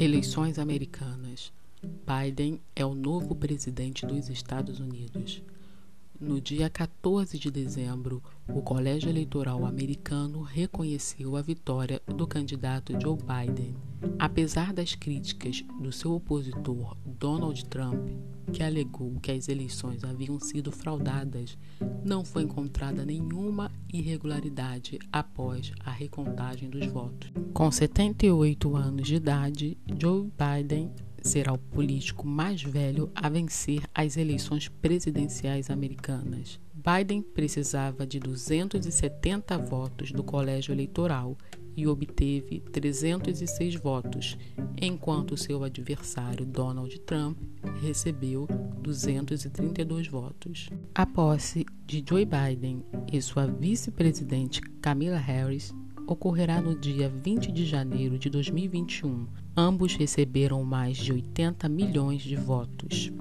Eleições americanas. Biden é o novo presidente dos Estados Unidos. No dia 14 de dezembro, o Colégio Eleitoral americano reconheceu a vitória do candidato Joe Biden. Apesar das críticas do seu opositor Donald Trump, que alegou que as eleições haviam sido fraudadas, não foi encontrada nenhuma irregularidade após a recontagem dos votos. Com 78 anos de idade, Joe Biden será o político mais velho a vencer as eleições presidenciais americanas. Biden precisava de 270 votos do colégio eleitoral e obteve 306 votos, enquanto seu adversário Donald Trump recebeu 232 votos. A posse de Joe Biden e sua vice-presidente Kamala Harris ocorrerá no dia 20 de janeiro de 2021. Ambos receberam mais de 80 milhões de votos.